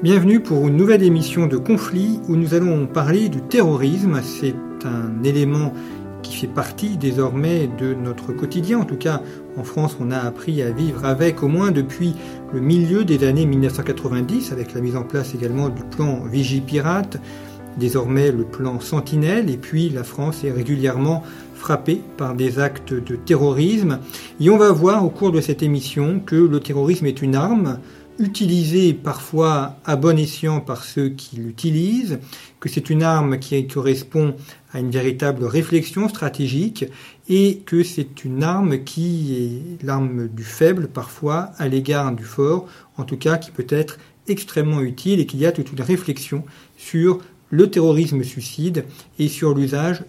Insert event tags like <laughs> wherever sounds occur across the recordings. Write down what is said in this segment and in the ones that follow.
Bienvenue pour une nouvelle émission de Conflit où nous allons parler du terrorisme. C'est un élément qui fait partie désormais de notre quotidien. En tout cas, en France, on a appris à vivre avec au moins depuis le milieu des années 1990, avec la mise en place également du plan Vigipirate, désormais le plan Sentinelle, et puis la France est régulièrement frappée par des actes de terrorisme. Et on va voir au cours de cette émission que le terrorisme est une arme, utilisée parfois à bon escient par ceux qui l'utilisent, que c'est une arme qui correspond à une véritable réflexion stratégique et que c'est une arme qui est l'arme du faible parfois à l'égard du fort, en tout cas qui peut être extrêmement utile et qu'il y a toute une réflexion sur le terrorisme suicide et sur l'usage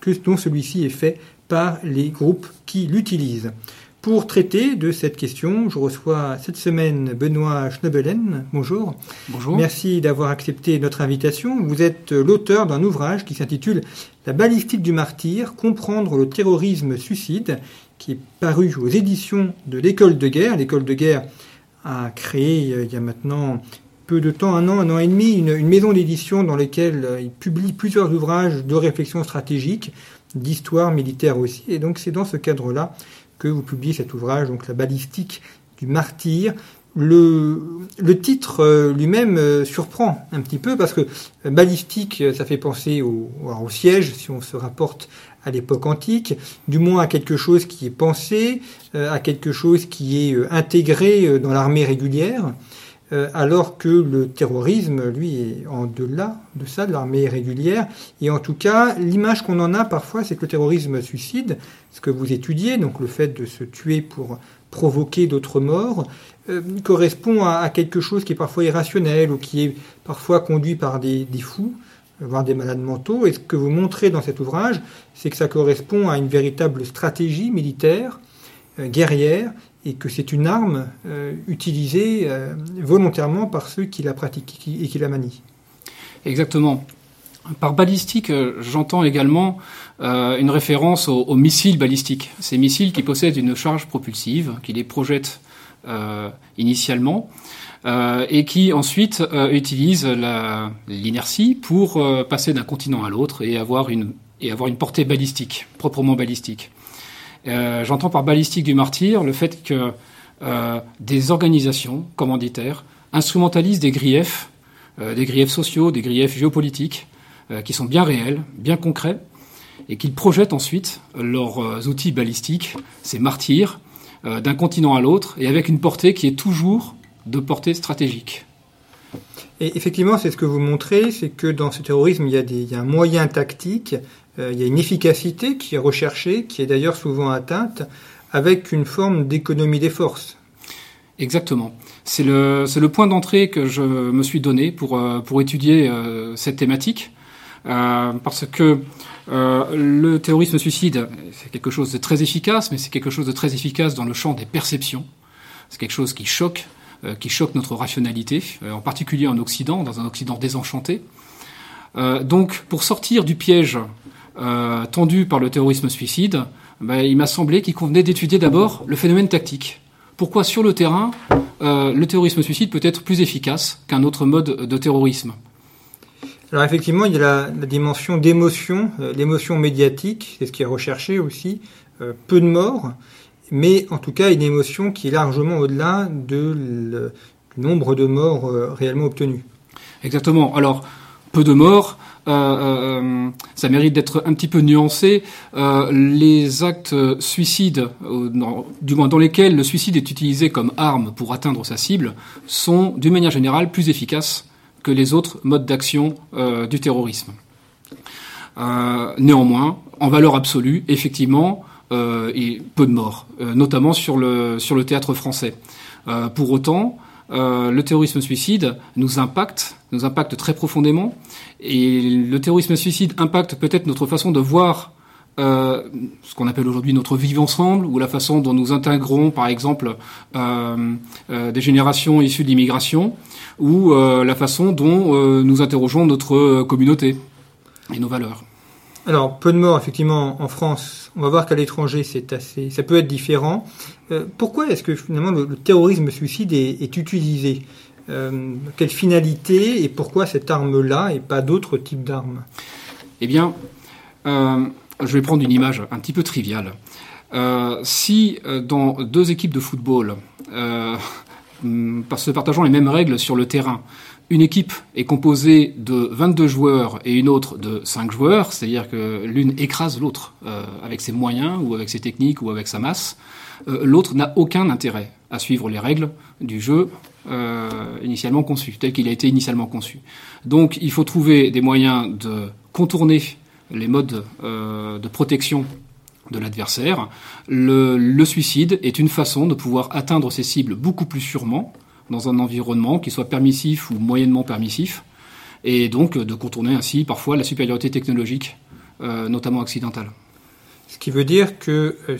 que dont celui-ci est fait par les groupes qui l'utilisent. Pour traiter de cette question, je reçois cette semaine Benoît Schnebelen. Bonjour. Bonjour. Merci d'avoir accepté notre invitation. Vous êtes l'auteur d'un ouvrage qui s'intitule La balistique du martyr, comprendre le terrorisme suicide, qui est paru aux éditions de l'École de guerre. L'École de guerre a créé il y a maintenant peu de temps, un an, un an et demi, une, une maison d'édition dans laquelle il publie plusieurs ouvrages de réflexion stratégique, d'histoire militaire aussi. Et donc c'est dans ce cadre-là que vous publiez cet ouvrage, donc La balistique du martyr. Le, titre lui-même surprend un petit peu parce que balistique, ça fait penser au, au siège, si on se rapporte à l'époque antique, du moins à quelque chose qui est pensé, à quelque chose qui est intégré dans l'armée régulière, alors que le terrorisme, lui, est en delà de ça, de l'armée régulière. Et en tout cas, l'image qu'on en a parfois, c'est que le terrorisme suicide, ce que vous étudiez, donc le fait de se tuer pour provoquer d'autres morts, euh, correspond à, quelque chose qui est parfois irrationnel ou qui est parfois conduit par des, des fous, voire des malades mentaux. Et ce que vous montrez dans cet ouvrage, c'est que ça correspond à une véritable stratégie militaire, euh, guerrière, et que c'est une arme euh, utilisée euh, volontairement par ceux qui la pratiquent et qui la manient. Exactement. Par balistique, j'entends également euh, une référence aux, missiles balistiques. Ces missiles qui possèdent une charge propulsive, qui les projettent euh, initialement, euh, et qui ensuite utilisent l'inertie pour passer d'un continent à l'autre et avoir une et avoir une portée balistique, proprement balistique. J'entends par balistique du martyr le fait que des organisations commanditaires instrumentalisent des griefs, des griefs sociaux, des griefs géopolitiques, qui sont bien réels, bien concrets, et qu'ils projettent ensuite leurs outils balistiques, ces martyrs, euh, d'un continent à l'autre, et avec une portée qui est toujours de portée stratégique. Et effectivement, c'est ce que vous montrez, c'est que dans ce terrorisme, il y a, il y a un moyen tactique, euh, il y a une efficacité qui est recherchée, qui est d'ailleurs souvent atteinte, avec une forme d'économie des forces. Exactement. C'est le, point d'entrée que je me suis donné pour, pour étudier euh, cette thématique. Euh, parce que euh, le terrorisme suicide, c'est quelque chose de très efficace, mais c'est quelque chose de très efficace dans le champ des perceptions. C'est quelque chose qui choque, euh, qui choque notre rationalité, euh, en particulier en Occident, dans un Occident désenchanté. Euh, donc, pour sortir du piège tendu par le terrorisme suicide, ben, il m'a semblé qu'il convenait d'étudier d'abord le phénomène tactique. Pourquoi sur le terrain, le terrorisme suicide peut être plus efficace qu'un autre mode de terrorisme? Alors effectivement, il y a la, la dimension d'émotion, euh, l'émotion médiatique, c'est ce qui est recherché aussi, euh, peu de morts, mais en tout cas une émotion qui est largement au-delà de le, du nombre de morts euh, réellement obtenus. Exactement. Alors, peu de morts, euh, euh, ça mérite d'être un petit peu nuancé. Euh, les actes suicides, du moins dans lesquels le suicide est utilisé comme arme pour atteindre sa cible, sont d'une manière générale plus efficaces que les autres modes d'action euh, du terrorisme. néanmoins, en valeur absolue, effectivement, et peu de morts, notamment sur le, sur le théâtre français. pour autant, le terrorisme suicide nous impacte, nous impacte très profondément, et le terrorisme suicide impacte peut-être notre façon de voir euh, ce qu'on appelle aujourd'hui notre vivre ensemble, ou la façon dont nous intégrons, par exemple, euh, euh, des générations issues de l'immigration, ou la façon dont nous interrogeons notre communauté et nos valeurs. Alors, peu de morts, effectivement, en France. On va voir qu'à l'étranger, c'est assez, ça peut être différent. pourquoi est-ce que finalement le, terrorisme suicide est, utilisé? Quelle finalité et pourquoi cette arme-là et pas d'autres types d'armes? Eh bien, je vais prendre une image un petit peu triviale. Euh, si euh, dans deux équipes de football, euh, <laughs> se partageant les mêmes règles sur le terrain, une équipe est composée de 22 joueurs et une autre de 5 joueurs, c'est-à-dire que l'une écrase l'autre euh, avec ses moyens ou avec ses techniques ou avec sa masse, l'autre n'a aucun intérêt à suivre les règles du jeu initialement conçu, tel qu'il a été initialement conçu. Donc il faut trouver des moyens de contourner les modes euh, de protection de l'adversaire, le, suicide est une façon de pouvoir atteindre ses cibles beaucoup plus sûrement dans un environnement qui soit permissif ou moyennement permissif, et donc de contourner ainsi parfois la supériorité technologique, euh, notamment occidentale. Ce qui veut dire que euh,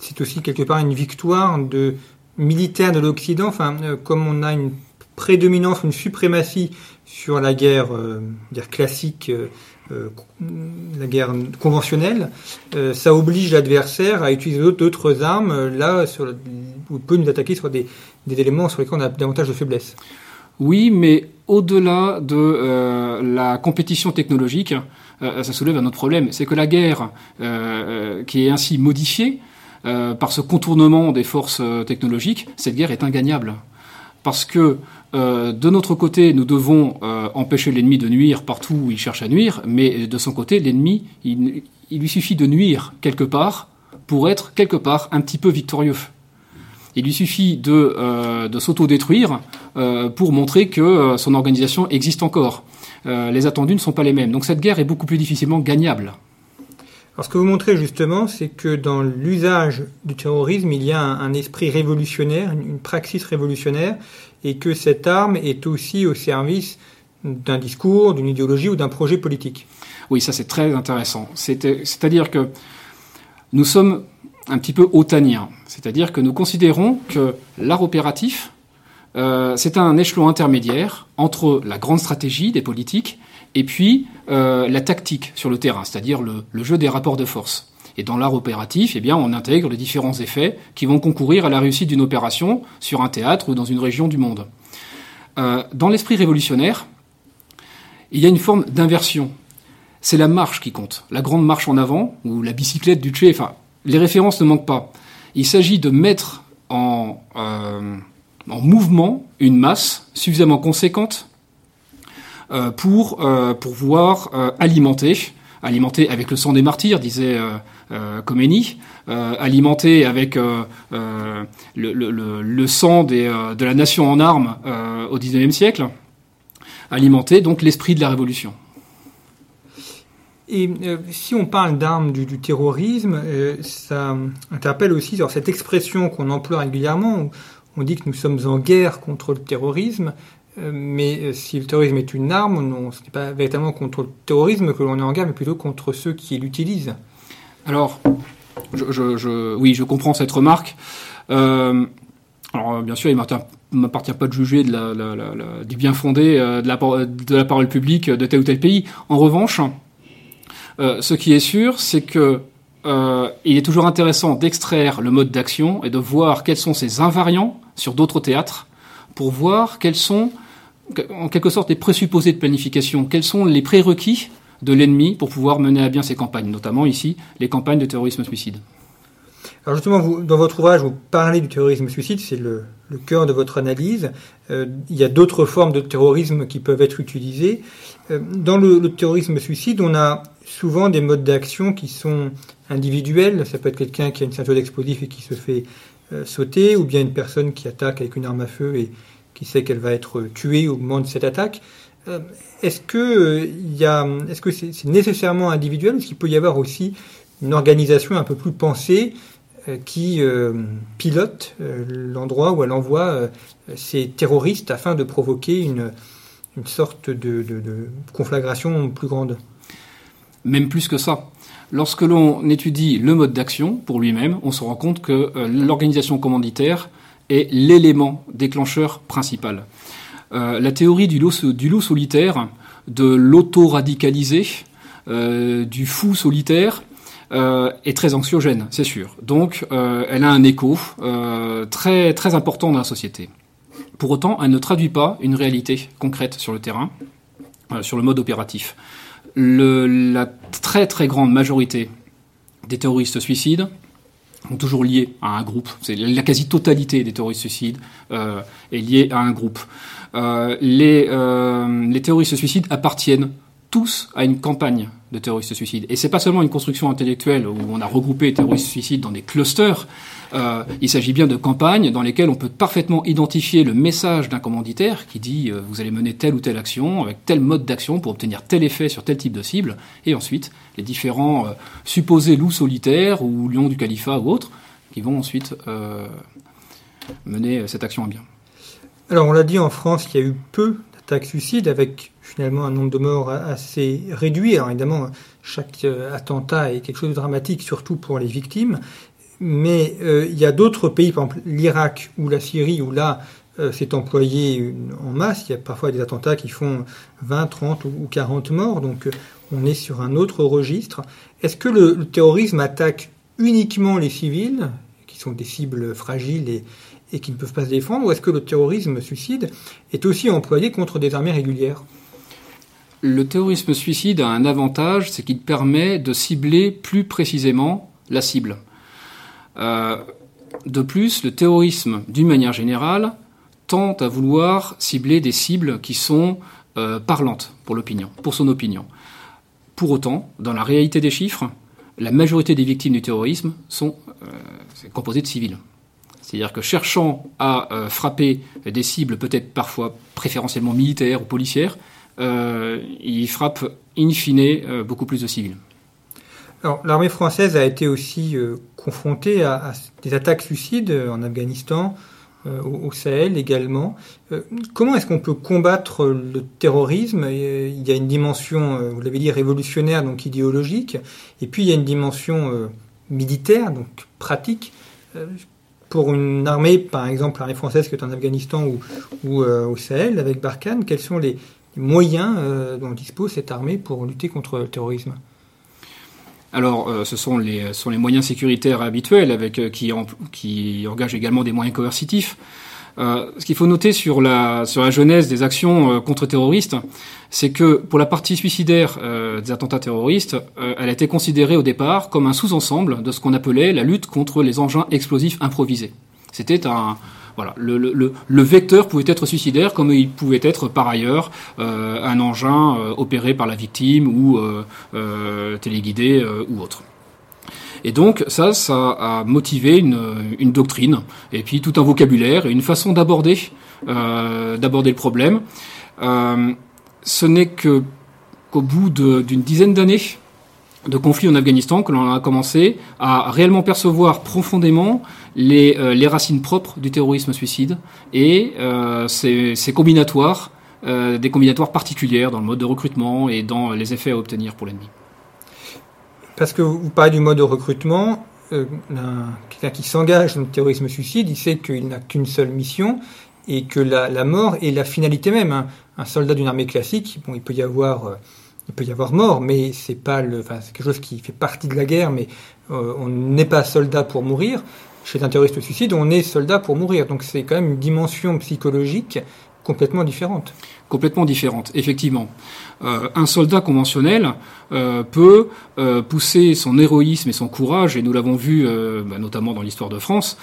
c'est aussi quelque part une victoire de militaire de l'Occident, enfin, comme on a une prédominance, une suprématie sur la guerre, classique euh, la guerre conventionnelle, euh, ça oblige l'adversaire à utiliser d'autres armes, euh, là, sur où peut nous attaquer sur des, éléments sur lesquels on a davantage de faiblesse. Oui, mais au-delà de la compétition technologique, ça soulève un autre problème, c'est que la guerre, qui est ainsi modifiée par ce contournement des forces technologiques, cette guerre est ingagnable. Parce que euh, de notre côté, nous devons euh, empêcher l'ennemi de nuire partout où il cherche à nuire, mais de son côté, l'ennemi, il, lui suffit de nuire quelque part pour être quelque part un petit peu victorieux. Il lui suffit de, euh, de s'auto-détruire pour montrer que son organisation existe encore. les attendus ne sont pas les mêmes. Donc cette guerre est beaucoup plus difficilement gagnable. Alors ce que vous montrez justement, c'est que dans l'usage du terrorisme, il y a un, esprit révolutionnaire, une praxis révolutionnaire, et que cette arme est aussi au service d'un discours, d'une idéologie ou d'un projet politique. Oui, ça c'est très intéressant. C'est-à-dire que nous sommes un petit peu otaniens, c'est-à-dire que nous considérons que l'art opératif, euh, c'est un échelon intermédiaire entre la grande stratégie des politiques et puis euh, la tactique sur le terrain, c'est-à-dire le, le, jeu des rapports de force. Et dans l'art opératif, eh bien, on intègre les différents effets qui vont concourir à la réussite d'une opération sur un théâtre ou dans une région du monde. Euh, dans l'esprit révolutionnaire, il y a une forme d'inversion. C'est la marche qui compte, la grande marche en avant, ou la bicyclette du Che, enfin, les références ne manquent pas. Il s'agit de mettre en, euh, en mouvement une masse suffisamment conséquente euh, pour euh, pouvoir euh, alimenter, alimenter avec le sang des martyrs, disait Khomeini, alimenter avec le, le, sang de la nation en armes au XIXe siècle, alimenter donc l'esprit de la révolution. Et si on parle d'armes du, terrorisme, ça interpelle aussi sur cette expression qu'on emploie régulièrement. On dit que nous sommes en guerre contre le terrorisme. Euh, mais euh, si le terrorisme est une arme, non, ce n'est pas véritablement contre le terrorisme que l'on est en guerre, mais plutôt contre ceux qui l'utilisent. Alors, oui, je comprends cette remarque. Euh, alors, bien sûr, il ne m'appartient pas de juger du bien fondé de la, de la parole publique de tel ou tel pays. En revanche, ce qui est sûr, c'est que il est toujours intéressant d'extraire le mode d'action et de voir quels sont ses invariants sur d'autres théâtres pour voir quels sont en quelque sorte les présupposés de planification, quels sont les prérequis de l'ennemi pour pouvoir mener à bien ses campagnes, notamment ici les campagnes de terrorisme suicide. Alors justement, dans votre ouvrage, vous parlez du terrorisme suicide, c'est le, cœur de votre analyse. Euh, il y a d'autres formes de terrorisme qui peuvent être utilisées. Euh, dans le, terrorisme suicide, on a souvent des modes d'action qui sont individuels. Ça peut être quelqu'un qui a une ceinture d'explosifs et qui se fait euh, sauter, ou bien une personne qui attaque avec une arme à feu et qui sait qu'elle va être tuée au moment de cette attaque. Euh, a, est-ce que c'est nécessairement individuel, est-ce qu'il peut y avoir aussi une organisation un peu plus pensée qui pilote l'endroit où elle envoie ces terroristes afin de provoquer une, sorte de, conflagration plus grande? Même plus que ça. Lorsque l'on étudie le mode d'action pour lui-même, on se rend compte que euh, l'organisation commanditaire est l'élément déclencheur principal. Euh, la théorie du loup, solitaire, de l'auto-radicalisé, euh, du fou solitaire, est très anxiogène, c'est sûr. Donc, elle a un écho très, très important dans la société. Pour autant, elle ne traduit pas une réalité concrète sur le terrain, sur le mode opératif la très très grande majorité des terroristes suicides sont toujours liés à un groupe. C'est la quasi-totalité des terroristes suicides euh, est liée à un groupe. Euh, les, euh, les terroristes suicides appartiennent tous à une campagne de terroristes suicides. Et c'est pas seulement une construction intellectuelle où on a regroupé les terroristes suicides dans des clusters. Euh, il s'agit bien de campagnes dans lesquelles on peut parfaitement identifier le message d'un commanditaire qui dit euh, vous allez mener telle ou telle action avec tel mode d'action pour obtenir tel effet sur tel type de cible. Et ensuite, les différents euh, supposés loups solitaires ou lions du califat ou autres qui vont ensuite mener cette action à bien. Alors on l'a dit en France, il y a eu peu d'attaques suicides avec finalement un nombre de morts assez réduit. Alors évidemment, chaque attentat est quelque chose de dramatique, surtout pour les victimes. Mais euh, il y a d'autres pays, par exemple l'Irak ou la Syrie, où là, euh, c'est employé en masse. Il y a parfois des attentats qui font 20, 30 ou 40 morts. Donc on est sur un autre registre. Est-ce que le, terrorisme attaque uniquement les civils, qui sont des cibles fragiles et qui ne peuvent pas se défendre, ou est-ce que le terrorisme suicide est aussi employé contre des armées régulières? Le terrorisme suicide a un avantage, c'est qu'il permet de cibler plus précisément la cible. Euh, de plus, le terrorisme, d'une manière générale, tente à vouloir cibler des cibles qui sont euh, parlantes pour l'opinion, pour son opinion. Pour autant, dans la réalité des chiffres, la majorité des victimes du terrorisme sont euh, composées de civils. C'est-à-dire que cherchant à frapper des cibles peut-être parfois préférentiellement militaires ou policières, euh, il frappe in fine beaucoup plus de civils. Alors, l'armée française a été aussi euh, confrontée à, des attaques suicides en Afghanistan, au, Sahel également. comment est-ce qu'on peut combattre le terrorisme? Il y a une dimension, vous l'avez dit, révolutionnaire, donc idéologique, et puis il y a une dimension militaire, donc pratique. pour une armée, par exemple l'armée française qui est en Afghanistan ou, ou au Sahel, avec Barkhane, quels sont les, moyens euh, dont dispose cette armée pour lutter contre le terrorisme? Alors, euh, ce sont les, moyens sécuritaires habituels avec, euh, qui, engagent également des moyens coercitifs. ce qu'il faut noter sur la, sur la genèse des actions contre-terroristes, c'est que pour la partie suicidaire des attentats terroristes, elle a été considérée au départ comme un sous-ensemble de ce qu'on appelait la lutte contre les engins explosifs improvisés. C'était un, voilà, le, le, le, vecteur pouvait être suicidaire comme il pouvait être par ailleurs euh, un engin euh, opéré par la victime ou euh, téléguidé ou autre. Et donc ça, ça a motivé une, une, doctrine et puis tout un vocabulaire et une façon d'aborder d'aborder le problème. ce n'est que qu'au bout d'une dizaine d'années de conflits en Afghanistan que l'on a commencé à réellement percevoir profondément les, euh, les racines propres du terrorisme suicide et euh, ces, combinatoires, euh, des combinatoires particulières dans le mode de recrutement et dans les effets à obtenir pour l'ennemi. Parce que vous parlez du mode de recrutement, quelqu'un qui s'engage dans le terrorisme suicide, il sait qu'il n'a qu'une seule mission et que la, la, mort est la finalité même. Hein. Un soldat d'une armée classique, bon, il peut y avoir il peut y avoir mort, mais c'est pas le, enfin, c'est quelque chose qui fait partie de la guerre, mais euh, on n'est pas soldat pour mourir. Chez un terroriste suicide, on est soldat pour mourir. Donc c'est quand même une dimension psychologique complètement différente. Complètement différente, effectivement. Euh, un soldat conventionnel euh, peut pousser son héroïsme et son courage, et nous l'avons vu bah, notamment dans l'histoire de France,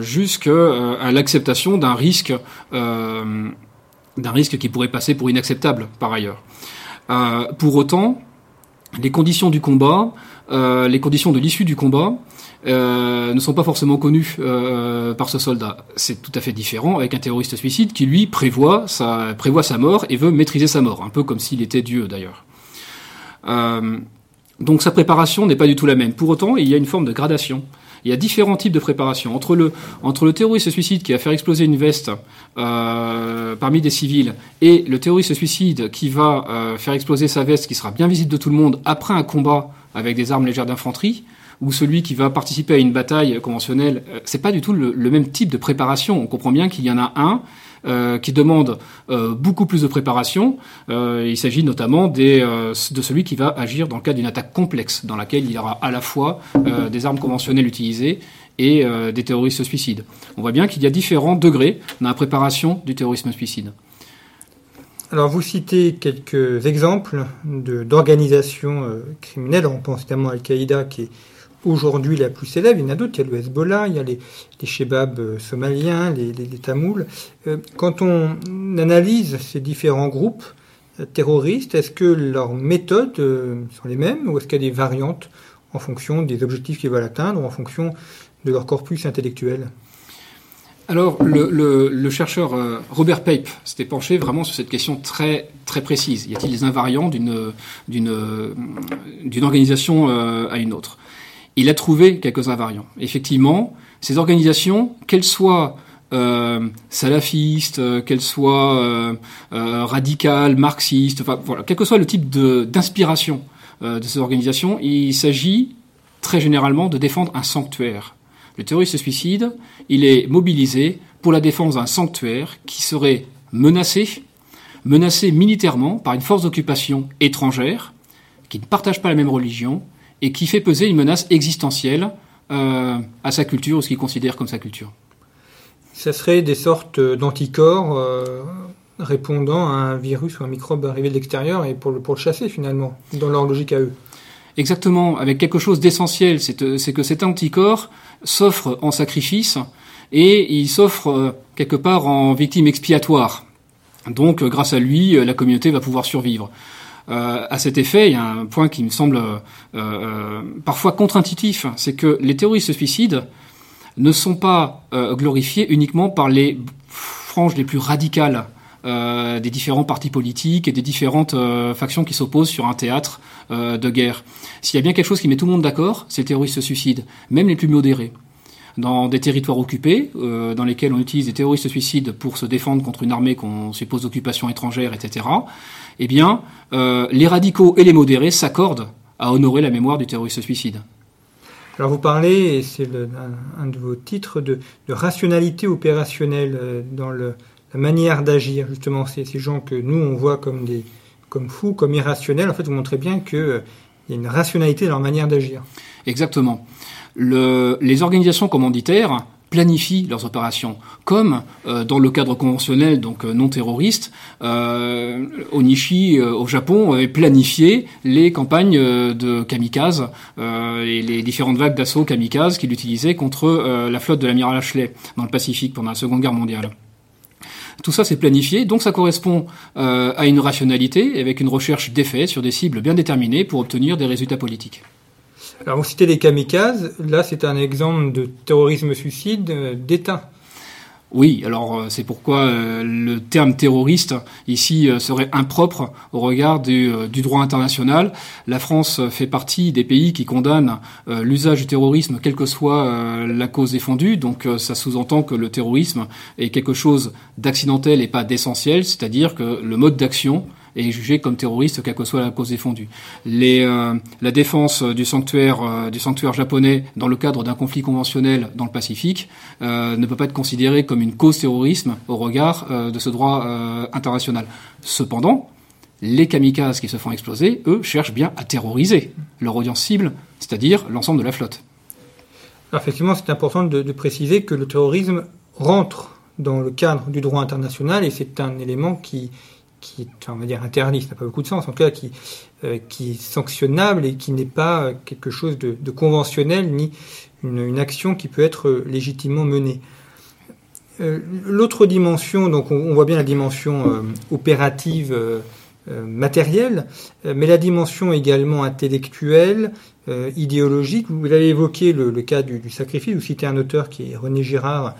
jusqu'à l'acceptation d'un risque, d'un risque qui pourrait passer pour inacceptable par ailleurs. Euh, pour autant, les conditions du combat, euh, les conditions de l'issue du combat euh, ne sont pas forcément connues par ce soldat. C'est tout à fait différent avec un terroriste suicide qui lui prévoit sa, mort et veut maîtriser sa mort, un peu comme s'il était Dieu d'ailleurs. Donc sa préparation n'est pas du tout la même. Pour autant, il y a une forme de gradation. Il y a différents types de préparation. Entre le, entre terroriste suicide qui va faire exploser une veste euh, parmi des civils et le terroriste suicide qui va euh, faire exploser sa veste qui sera bien visible de tout le monde après un combat avec des armes légères d'infanterie, ou celui qui va participer à une bataille conventionnelle, euh, c'est pas du tout le, même type de préparation. On comprend bien qu'il y en a un euh, qui demande euh, beaucoup plus de préparation. Euh, il s'agit notamment de celui qui va agir dans le cadre d'une attaque complexe, dans laquelle il y aura à la fois des armes conventionnelles utilisées et des terroristes suicides. On voit bien qu'il y a différents degrés dans la préparation du terrorisme suicide. Alors vous citez quelques exemples d'organisations criminelles, on pense notamment à Al-Qaïda qui est aujourd'hui la plus célèbre. Il y en a d'autres. Il y a le Hezbollah, il y a les, shebabs euh, somaliens, les, Tamouls. Euh, quand on analyse ces différents groupes euh, terroristes, est-ce que leurs méthodes sont les mêmes ou est-ce qu'il y a des variantes en fonction des objectifs qu'ils veulent atteindre ou en fonction de leur corpus intellectuel? Alors, le, chercheur Robert Pape s'était penché vraiment sur cette question très très précise. Y a-t-il des invariants d'une organisation à une autre? Il a trouvé quelques invariants. Effectivement, ces organisations, qu'elles soient euh, salafistes, euh, qu'elles soient euh, radicales, marxistes, enfin quel que soit le type d'inspiration euh, de ces organisations, il s'agit très généralement de défendre un sanctuaire. Le terroriste suicide, il est mobilisé pour la défense d'un sanctuaire qui serait menacé, menacé militairement par une force d'occupation étrangère, qui ne partage pas la même religion, et qui fait peser une menace existentielle euh, à sa culture ou ce qu'il considère comme sa culture. Ça serait des sortes d'anticorps euh, répondant à un virus ou un microbe arrivé de l'extérieur et pour le, pour le chasser finalement, dans leur logique à eux. Exactement, avec quelque chose d'essentiel, c'est euh, que cet anticorps s'offre en sacrifice et il s'offre quelque part en victime expiatoire. Donc, grâce à lui, la communauté va pouvoir survivre. Euh, à cet effet, il y a un point qui me semble euh, euh, parfois contre-intuitif, c'est que les terroristes suicides ne sont pas euh, glorifiés uniquement par les franges les plus radicales euh, des différents partis politiques et des différentes factions qui s'opposent sur un théâtre de guerre. S'il y a bien quelque chose qui met tout le monde d'accord, c'est les terroristes suicides, même les plus modérés dans des territoires occupés, euh, dans lesquels on utilise des terroristes suicides pour se défendre contre une armée qu'on suppose d'occupation étrangère, etc., eh bien, euh, les radicaux et les modérés s'accordent à honorer la mémoire du terroriste suicide. Alors vous parlez, et c'est un, de vos titres, de, de rationalité opérationnelle euh, dans le, la manière d'agir. Justement, ces, ces gens que nous, on voit comme, des, comme fous, comme irrationnels, en fait, vous montrez bien qu'il euh, y a une rationalité dans leur manière d'agir. Exactement le, les organisations commanditaires planifient leurs opérations, comme euh, dans le cadre conventionnel, donc euh, non terroriste, euh, Onishi au Japon avait planifié les campagnes de kamikaze et les différentes vagues d'assaut kamikaze qu'il utilisait contre la flotte de l'amiral Ashley dans le Pacifique pendant la Seconde Guerre mondiale. Tout ça, c'est planifié, donc ça correspond à une rationalité avec une recherche d'effets sur des cibles bien déterminées pour obtenir des résultats politiques. Alors vous citez les kamikazes, là c'est un exemple de terrorisme suicide euh, d'État. Oui, alors euh, c'est pourquoi euh, le terme terroriste ici serait impropre au regard du, du, droit international. La France fait partie des pays qui condamnent l'usage du terrorisme, quelle que soit la cause défendue. Donc ça sous-entend que le terrorisme est quelque chose d'accidentel et pas d'essentiel, c'est-à-dire que le mode d'action est jugé comme terroriste, quelle que soit la cause défendue. Euh, la défense du sanctuaire, euh, du sanctuaire japonais dans le cadre d'un conflit conventionnel dans le Pacifique euh, ne peut pas être considéré comme une cause terrorisme au regard euh, de ce droit euh, international. Cependant, les kamikazes qui se font exploser, eux, cherchent bien à terroriser leur audience cible, c'est-à-dire l'ensemble de la flotte. Effectivement, c'est important de préciser que le terrorisme rentre dans le cadre du droit international et c'est un élément qui, qui est, on va dire, interdit, ça n'a pas beaucoup de sens, en tout cas qui, euh, qui est sanctionnable et qui n'est pas quelque chose de, conventionnel ni une, une, action qui peut être légitimement menée. Euh, L'autre dimension, donc on, voit bien la dimension euh, opérative, matérielle, mais la dimension également intellectuelle, idéologique. Vous avez évoqué le, cas du, sacrifice, vous citez un auteur qui est René Girard,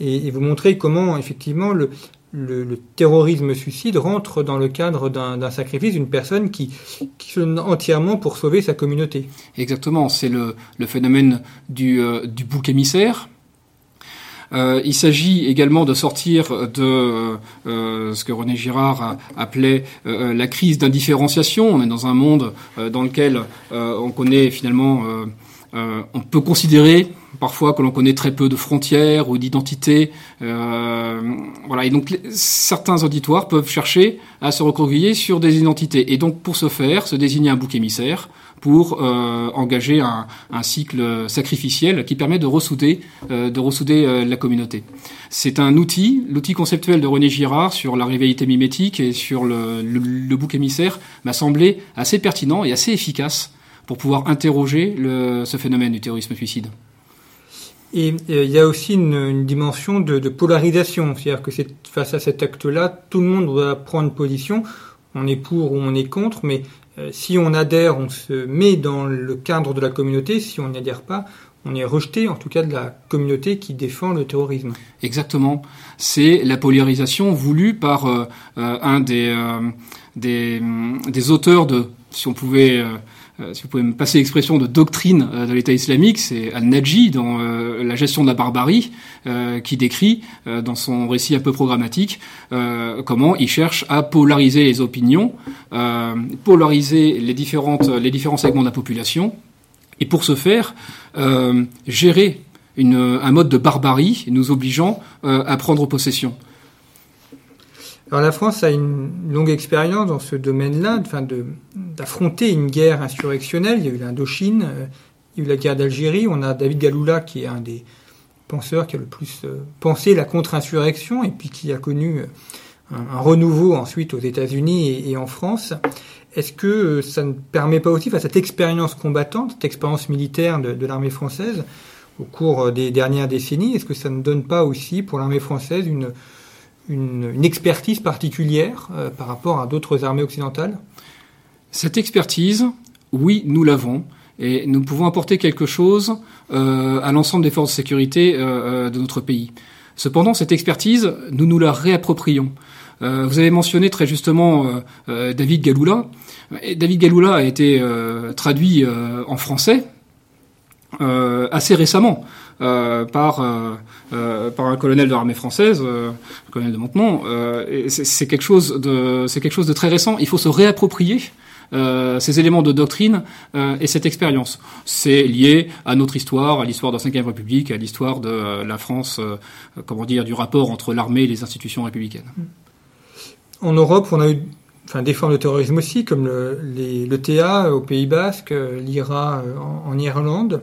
et, et vous montrez comment effectivement le, le, terrorisme suicide rentre dans le cadre d'un sacrifice d'une personne qui, qui, se donne entièrement pour sauver sa communauté. Exactement, c'est le, phénomène du, euh, du bouc émissaire. Euh, il s'agit également de sortir de euh, ce que René Girard appelait la crise d'indifférenciation. On est dans un monde dans lequel on connaît finalement, on peut considérer parfois que l'on connaît très peu de frontières ou d'identités. Euh, voilà, et donc certains auditoires peuvent chercher à se recroqueviller sur des identités. Et donc pour ce faire, se désigner un bouc émissaire pour euh, engager un, un, cycle sacrificiel qui permet de ressouder, euh, de ressouder euh, la communauté. C'est un outil, l'outil conceptuel de René Girard sur la rivalité mimétique et sur le, le, le bouc émissaire m'a semblé assez pertinent et assez efficace pour pouvoir interroger le, ce phénomène du terrorisme suicide. Et euh, il y a aussi une, dimension de, polarisation, c'est-à-dire que face à cet acte-là, tout le monde doit prendre position. On est pour ou on est contre, mais euh, si on adhère, on se met dans le cadre de la communauté. Si on n'y adhère pas, on est rejeté, en tout cas, de la communauté qui défend le terrorisme. Exactement. C'est la polarisation voulue par euh, un des, des, des, auteurs de, si on pouvait si vous pouvez me passer l'expression de doctrine euh, de l'État islamique, c'est Al-Najji dans euh, La gestion de la barbarie, qui décrit dans son récit un peu programmatique comment il cherche à polariser les opinions, polariser les, différentes, les différents segments de la population, et pour ce faire, gérer un mode de barbarie nous obligeant à prendre possession. Alors la France a une longue expérience dans ce domaine-là, d'affronter une guerre insurrectionnelle. Il y a eu l'Indochine, euh, il y a eu la guerre d'Algérie. On a David Galoula qui est un des penseurs qui a le plus euh, pensé la contre-insurrection et puis qui a connu euh, un, renouveau ensuite aux États-Unis et, en France. Est-ce que ça ne permet pas aussi, à cette expérience combattante, cette expérience militaire de l'armée française au cours des dernières décennies, est-ce que ça ne donne pas aussi pour l'armée française une une, expertise particulière euh, par rapport à d'autres armées occidentales? Cette expertise, oui, nous l'avons. Et nous pouvons apporter quelque chose euh, à l'ensemble des forces de sécurité euh, de notre pays. Cependant, cette expertise, nous nous la réapproprions. vous avez mentionné très justement David Galoula. David Galoula a été traduit en français assez récemment. Euh, par euh, euh, par un colonel de l'armée française, le colonel de Montenon. c'est quelque chose de très récent. Il faut se réapproprier ces éléments de doctrine et cette expérience. C'est lié à notre histoire, à l'histoire de la Ve République, à l'histoire de la France, comment dire, du rapport entre l'armée et les institutions républicaines. En Europe, on a eu enfin, des formes de terrorisme aussi, comme le, au Pays Basque, l'IRA en, Irlande.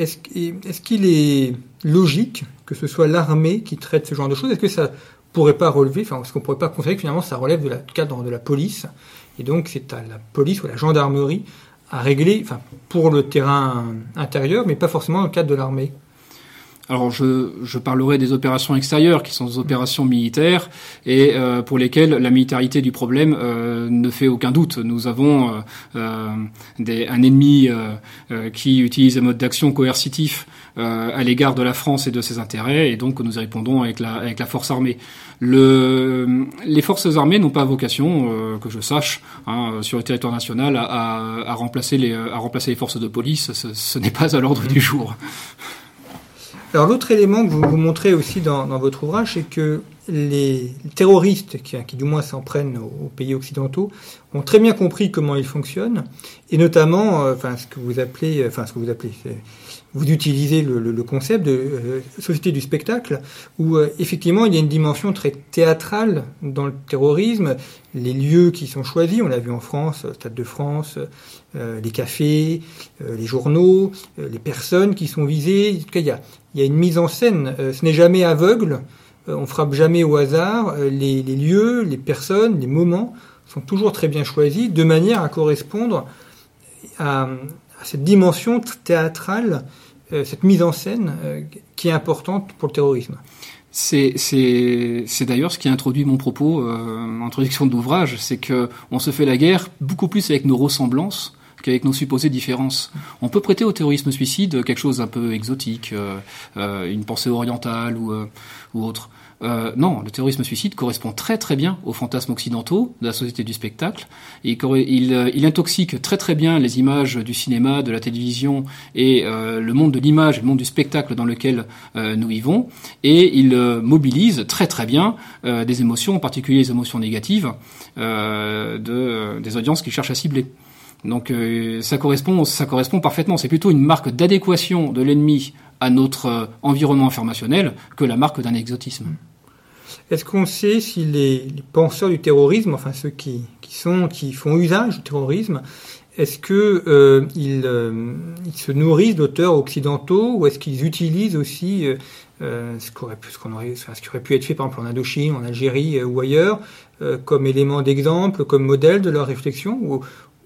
Est-ce qu'il est logique que ce soit l'armée qui traite ce genre de choses? Est-ce que ça pourrait pas relever, enfin, est-ce qu'on pourrait pas considérer que finalement ça relève de la, cadre de la police? Et donc c'est à la police ou à la gendarmerie à régler, pour le terrain intérieur, mais pas forcément dans le cadre de l'armée? Alors je, je, parlerai des opérations extérieures qui sont des opérations militaires et euh, pour lesquelles la militarité du problème euh, ne fait aucun doute. Nous avons euh, des, un ennemi qui utilise un mode d'action coercitif à l'égard de la France et de ses intérêts et donc nous y répondons avec la, avec la force armée. Le, les forces armées n'ont pas vocation, que je sache, hein, sur le territoire national à, à, à, remplacer les, à remplacer les forces de police. Ce, ce n'est pas à l'ordre du jour. Alors l'autre élément que vous, montrez aussi dans, votre ouvrage, c'est que les terroristes qui du moins s'en prennent aux, pays occidentaux ont très bien compris comment ils fonctionnent, et notamment, euh, enfin ce que vous appelez, enfin ce que vous appelez, vous utilisez le, le, le concept de euh, société du spectacle, où euh, effectivement il y a une dimension très théâtrale dans le terrorisme, les lieux qui sont choisis, on l'a vu en France, Stade de France, euh, les cafés, les journaux, les personnes qui sont visées, en tout cas il y a, il y a une mise en scène, ce n'est jamais aveugle, on frappe jamais au hasard, les, les lieux, les personnes, les moments sont toujours très bien choisis de manière à correspondre à, cette dimension théâtrale, euh, cette mise en scène euh, qui est importante pour le terrorisme. C'est d'ailleurs ce qui a introduit mon propos euh, introduction de l'ouvrage, c'est que on se fait la guerre beaucoup plus avec nos ressemblances qu'avec nos supposées différences. On peut prêter au terrorisme suicide quelque chose d'un peu exotique, euh, une pensée orientale ou autre. Euh, non, le terrorisme suicide correspond très très bien aux fantasmes occidentaux de la société du spectacle. Il, euh, intoxique très très bien les images du cinéma, de la télévision et euh, le monde de l'image, le monde du spectacle dans lequel euh, nous vivons. Et il euh, mobilise très très bien des émotions, en particulier les émotions négatives, de, des audiences qu'il cherche à cibler. Donc ça correspond, ça correspond parfaitement. C'est plutôt une marque d'adéquation de l'ennemi à notre environnement informationnel que la marque d'un exotisme. Est-ce qu'on sait si les, penseurs du terrorisme, enfin ceux qui, qui, sont, qui font usage du terrorisme, est-ce que euh, euh, ils, se nourrissent d'auteurs occidentaux ou est-ce qu'ils utilisent aussi euh, ce, qu'aurait pu, ce, qu'on aurait, ce qui aurait pu être fait par exemple en Indochine, en Algérie ou ailleurs, comme élément d'exemple, comme modèle de leur réflexion ou,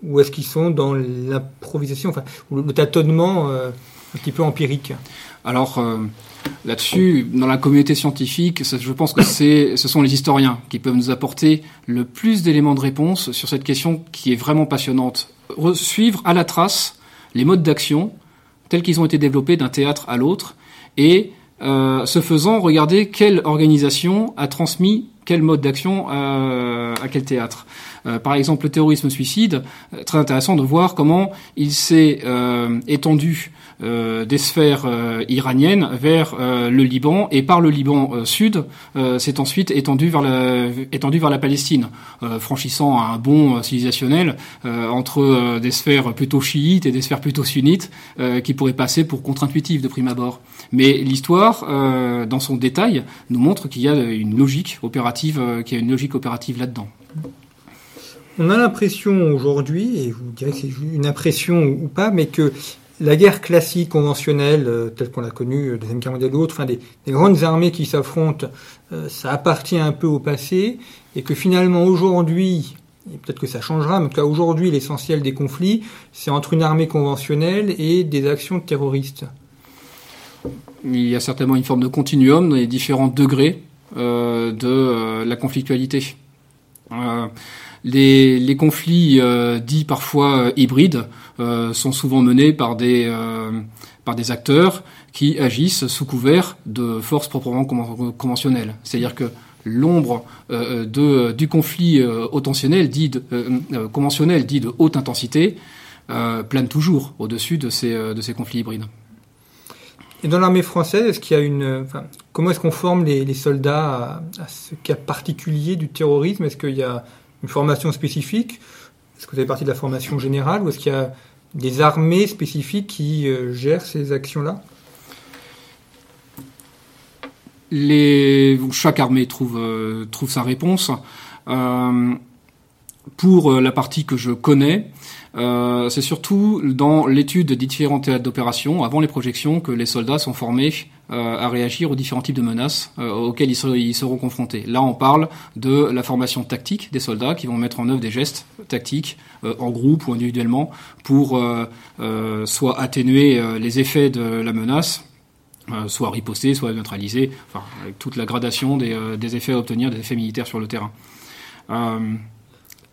ou est-ce qu'ils sont dans l'improvisation, enfin, ou le tâtonnement un petit peu empirique? Alors Là-dessus, dans la communauté scientifique, je pense que ce sont les historiens qui peuvent nous apporter le plus d'éléments de réponse sur cette question qui est vraiment passionnante. Suivre à la trace les modes d'action tels qu'ils ont été développés d'un théâtre à l'autre et euh, ce faisant, regarder quelle organisation a transmis quel mode d'action à, à, quel théâtre. Euh, par exemple, le terrorisme suicide, euh, très intéressant de voir comment il s'est euh, étendu euh, des sphères euh, iraniennes vers euh, le Liban et par le Liban sud s'est ensuite étendu vers la, étendu vers la Palestine, franchissant un bond civilisationnel entre des sphères plutôt chiites et des sphères plutôt sunnites qui pourraient passer pour contre-intuitives de prime abord. Mais l'histoire, dans son détail, nous montre qu'il y a une logique opérative, qu'il y a une logique opérative là-dedans. On a l'impression aujourd'hui, et vous direz que c'est une impression ou pas, mais que la guerre classique, conventionnelle, euh, telle qu'on l'a connue, euh, deuxième guerre mondiale ou autre, enfin des, des, grandes armées qui s'affrontent, euh, ça appartient un peu au passé, et que finalement aujourd'hui, et peut-être que ça changera, mais en tout cas aujourd'hui l'essentiel des conflits, c'est entre une armée conventionnelle et des actions terroristes. Il y a certainement une forme de continuum dans les différents degrés euh, de euh, la conflictualité. Euh, les, conflits dits parfois hybrides sont souvent menés par des, acteurs qui agissent sous couvert de forces proprement conventionnelles. C'est-à-dire que l'ombre du conflit dit conventionnel, dit de haute intensité, plane toujours au-dessus de ces conflits hybrides. Et dans l'armée française, est-ce qu'il y a une, enfin, comment est-ce qu'on forme les, soldats à, ce cas particulier du terrorisme? Est-ce qu'il y a une formation spécifique? Est-ce que vous avez partie de la formation générale ou est-ce qu'il y a des armées spécifiques qui euh, gèrent ces actions-là? Chaque armée trouve, euh, sa réponse. Euh, pour la partie que je connais, euh, c'est surtout dans l'étude des différents théâtres d'opération, avant les projections, que les soldats sont formés euh, à réagir aux différents types de menaces euh, auxquels ils, ser ils, seront confrontés. Là, on parle de la formation tactique des soldats qui vont mettre en œuvre des gestes tactiques en groupe ou individuellement pour soit atténuer les effets de la menace, soit riposter, soit neutraliser, enfin, avec toute la gradation des, effets à obtenir, des effets militaires sur le terrain.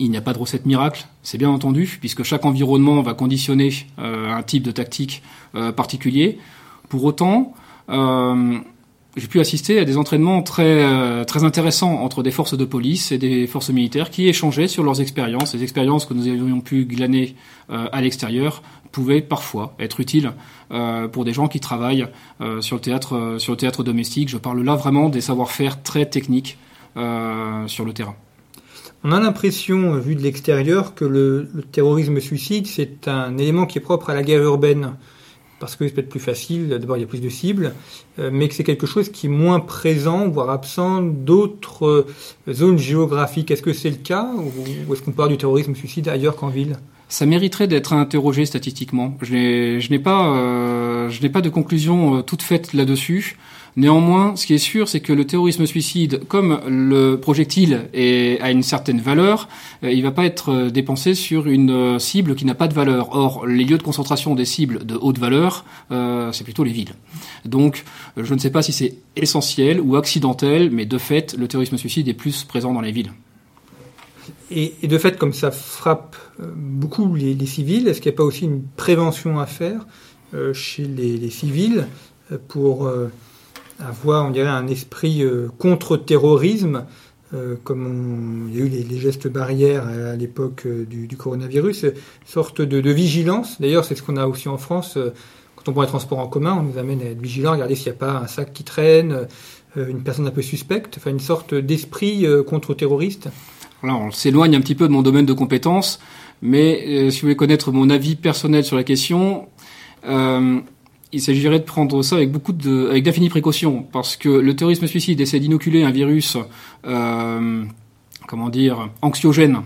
Il n'y a pas de recette miracle, c'est bien entendu, puisque chaque environnement va conditionner euh, un type de tactique euh, particulier. Pour autant, euh, j'ai pu assister à des entraînements très, intéressants entre des forces de police et des forces militaires qui échangeaient sur leurs expériences. Les expériences que nous avions pu glaner à l'extérieur pouvaient parfois être utiles pour des gens qui travaillent sur, le théâtre, sur le théâtre domestique. Je parle là vraiment des savoir-faire très techniques sur le terrain. On a l'impression, vu de l'extérieur, que le, terrorisme suicide, c'est un élément qui est propre à la guerre urbaine, parce que c'est peut-être plus facile, d'abord il y a plus de cibles, euh, mais que c'est quelque chose qui est moins présent, voire absent d'autres euh, zones géographiques. Est-ce que c'est le cas, ou, est-ce qu'on parle du terrorisme suicide ailleurs qu'en ville? Ça mériterait d'être interrogé statistiquement. Je n'ai pas, euh, je n'ai pas de conclusion euh, toute faite là-dessus. Néanmoins, ce qui est sûr, c'est que le terrorisme suicide, comme le projectile a une certaine valeur, euh, il va pas être euh, dépensé sur une euh, cible qui n'a pas de valeur. Or, les lieux de concentration des cibles de haute valeur, c'est plutôt les villes. Donc, je ne sais pas si c'est essentiel ou accidentel, mais de fait, le terrorisme suicide est plus présent dans les villes. Et, de fait, comme ça frappe beaucoup les, civils, est-ce qu'il n'y a pas aussi une prévention à faire chez les, civils pour avoir, on dirait, un esprit euh, contre-terrorisme, euh, comme on- il y a eu les, gestes barrières à, l'époque euh, du, du coronavirus, sorte de, vigilance. D'ailleurs, c'est ce qu'on a aussi en France. Quand on prend les transports en commun, on nous amène à être vigilant, regarder s'il n'y a pas un sac qui traîne, une personne un peu suspecte, enfin une sorte d'esprit contre-terroriste. Là, on s'éloigne un petit peu de mon domaine de compétences, mais si vous voulez connaître mon avis personnel sur la question, il s'agirait de prendre ça avec beaucoup de, avec d'infinies précautions, parce que le terrorisme suicide essaie d'inoculer un virus, euh, comment dire, anxiogène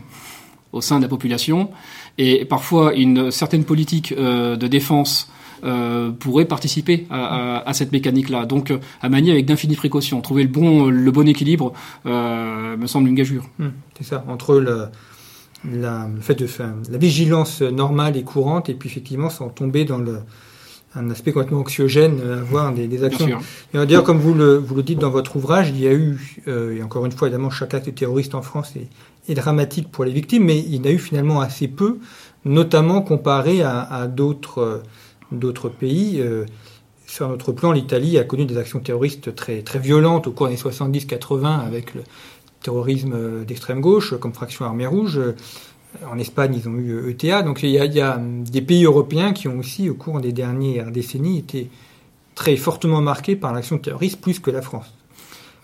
au sein de la population, et parfois une certaine politique euh, de défense euh, pourrait participer à, à- à cette mécanique-là. Donc, à manier avec d'infinies précautions, trouver le bon, le bon équilibre euh, me semble une gageure. Hmm, c'est ça, entre le, la, le fait de la vigilance normale et courante, et puis effectivement sans tomber dans le, un aspect complètement anxiogène, euh, avoir des, actions. Et d'ailleurs, comme vous le, vous le dites dans votre ouvrage, il y a eu, euh, et encore une fois, évidemment, chaque acte terroriste en France est, est dramatique pour les victimes, mais il y en a eu finalement assez peu, notamment comparé à, à d'autres euh, d'autres pays. Euh, sur notre plan, l'Italie a connu des actions terroristes très, très violentes au cours des 70-80 avec le terrorisme d'extrême gauche, comme Fraction Armée Rouge. En Espagne, ils ont eu ETA. Donc il y, a, a des pays européens qui ont aussi, au cours des dernières décennies, été très fortement marqués par l'action terroriste, plus que la France.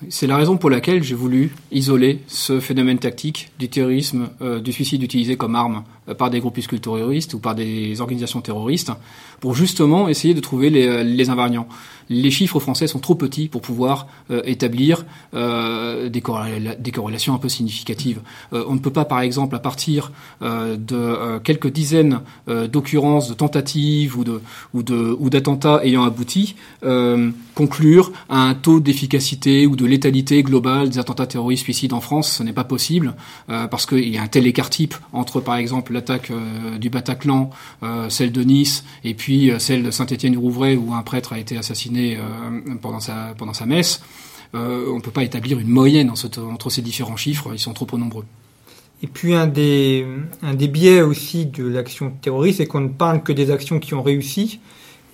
C'est la raison pour laquelle j'ai voulu isoler ce phénomène tactique du terrorisme, euh, du suicide utilisé comme arme par des groupuscules terroristes ou par des organisations terroristes, pour justement essayer de trouver les, euh, invariants. Les chiffres français sont trop petits pour pouvoir euh, établir euh, des, corréla- des corrélations un peu significatives. Euh, on ne peut pas, par exemple, à partir euh, de euh, quelques dizaines euh, d'occurrences de tentatives ou de ou de ou d'attentats ayant abouti, euh, conclure à un taux d'efficacité ou de létalité globale des attentats terroristes suicides en France. Ce n'est pas possible euh, parce qu'il y a un tel écart type entre, par exemple, l'attaque euh, du Bataclan, euh, celle de Nice, et puis euh, celle de Saint-Étienne-du-Rouvray où un prêtre a été assassiné pendant sa pendant sa messe. On ne peut pas établir une moyenne entre ces différents chiffres, ils sont trop nombreux. Et puis un des, un des biais aussi de l'action terroriste, c'est qu'on ne parle que des actions qui ont réussi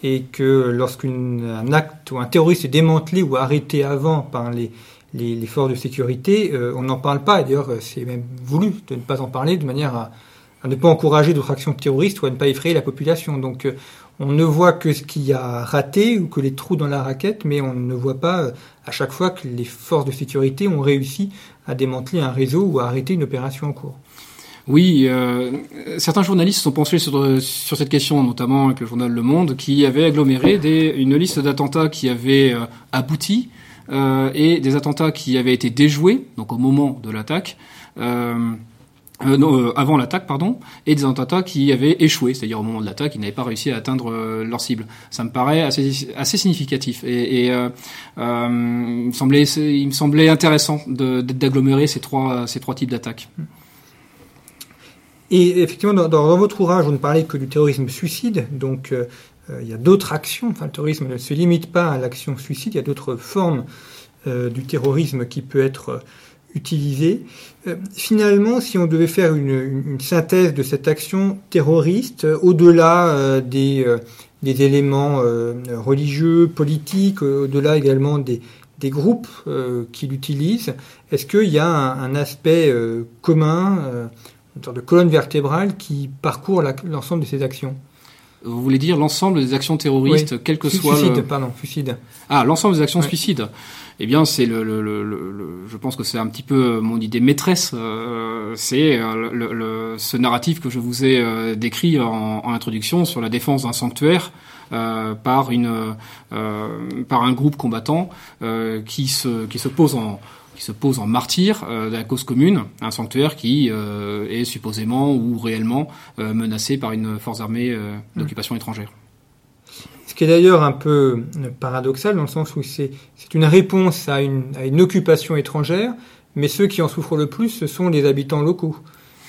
et que lorsqu'un acte ou un terroriste est démantelé ou arrêté avant par les, les, forces de sécurité, on n'en parle pas. D'ailleurs, c'est même voulu de ne pas en parler de manière à, à ne pas encourager d'autres actions terroristes ou à ne pas effrayer la population. Donc euh, on ne voit que ce qui a raté ou que les trous dans la raquette, mais on ne voit pas euh, à chaque fois que les forces de sécurité ont réussi à démanteler un réseau ou à arrêter une opération en cours. Oui, euh, certains journalistes sont penchés sur, cette question, notamment avec le journal Le Monde, qui avait aggloméré une liste d'attentats qui avaient abouti et des attentats qui avaient été déjoués, donc au moment de l'attaque. Euh, non, euh, avant l'attaque, pardon, et des attentats qui avaient échoué, c'est-à-dire au moment de l'attaque, ils n'avaient pas réussi à atteindre euh, leur cible. Ça me paraît assez, assez significatif et, et euh, euh, il, me semblait, il me semblait intéressant d'agglomérer ces trois, ces trois types d'attaques. Et effectivement, dans, votre ouvrage, vous ne parlez que du terrorisme suicide, donc il y a d'autres actions. Enfin, le terrorisme ne se limite pas à l'action suicide, il y a d'autres formes du terrorisme qui peut être utilisée. Euh, finalement, si on devait faire une, synthèse de cette action terroriste, euh, au-delà euh, des, euh, des éléments religieux, politiques, au-delà également des, groupes qui l'utilisent, est-ce qu'il y a un, un aspect commun une sorte de colonne vertébrale qui parcourt l'ensemble de ces actions? Vous voulez dire l'ensemble des actions terroristes, Oui. quel que soit suicide, pardon, suicide. Ah, l'ensemble des actions suicides. Eh bien, c'est le, le, le, je pense que c'est un petit peu mon idée maîtresse. euh, c'est euh, le, ce narratif que je vous ai euh, décrit en, en introduction sur la défense d'un sanctuaire euh, par une, euh, par un groupe combattant euh, qui se, qui se pose en qui se pose en martyr euh, de la cause commune, un sanctuaire qui euh, est supposément ou réellement euh, menacé par une force armée euh, d'occupation étrangère. qui est d'ailleurs un peu paradoxal dans le sens où c'est une réponse à une, à une occupation étrangère, mais ceux qui en souffrent le plus, ce sont les habitants locaux.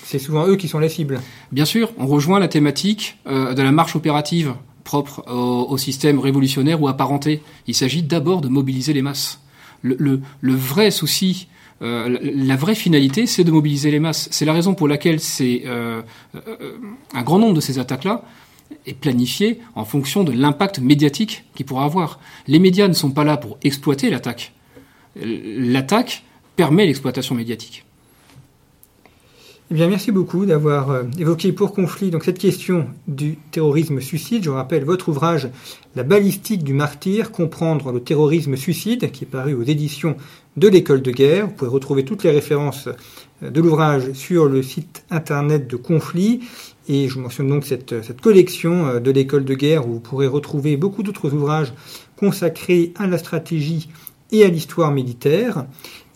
C'est souvent eux qui sont les cibles. Bien sûr, on rejoint la thématique euh, de la marche opérative propre au, système révolutionnaire ou apparenté. Il s'agit d'abord de mobiliser les masses. Le, vrai souci, euh, la vraie finalité, c'est de mobiliser les masses. C'est la raison pour laquelle c'est euh, un grand nombre de ces attaques-là est planifié en fonction de l'impact médiatique qu'il pourra avoir. Les médias ne sont pas là pour exploiter l'attaque. L'attaque permet l'exploitation médiatique. Eh bien, merci beaucoup d'avoir euh, évoqué pour conflit donc cette question du terrorisme suicide. Je rappelle votre ouvrage La balistique du martyr, comprendre le terrorisme suicide, qui est paru aux éditions de l'école de guerre. Vous pouvez retrouver toutes les références euh, de l'ouvrage sur le site internet de Conflit. Et je mentionne donc cette, cette collection euh, de l'école de guerre où vous pourrez retrouver beaucoup d'autres ouvrages consacrés à la stratégie et à l'histoire militaire.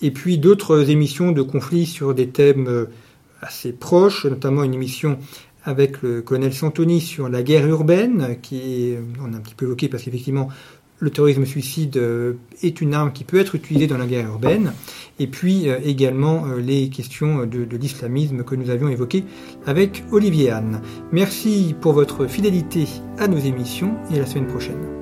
Et puis d'autres émissions de conflit sur des thèmes assez proche, notamment une émission avec le colonel Santoni sur la guerre urbaine, qui on a un petit peu évoqué parce qu'effectivement le terrorisme suicide euh, est une arme qui peut être utilisée dans la guerre urbaine, et puis euh, également euh, les questions de, de l'islamisme que nous avions évoquées avec Olivier Anne. Merci pour votre fidélité à nos émissions et à la semaine prochaine.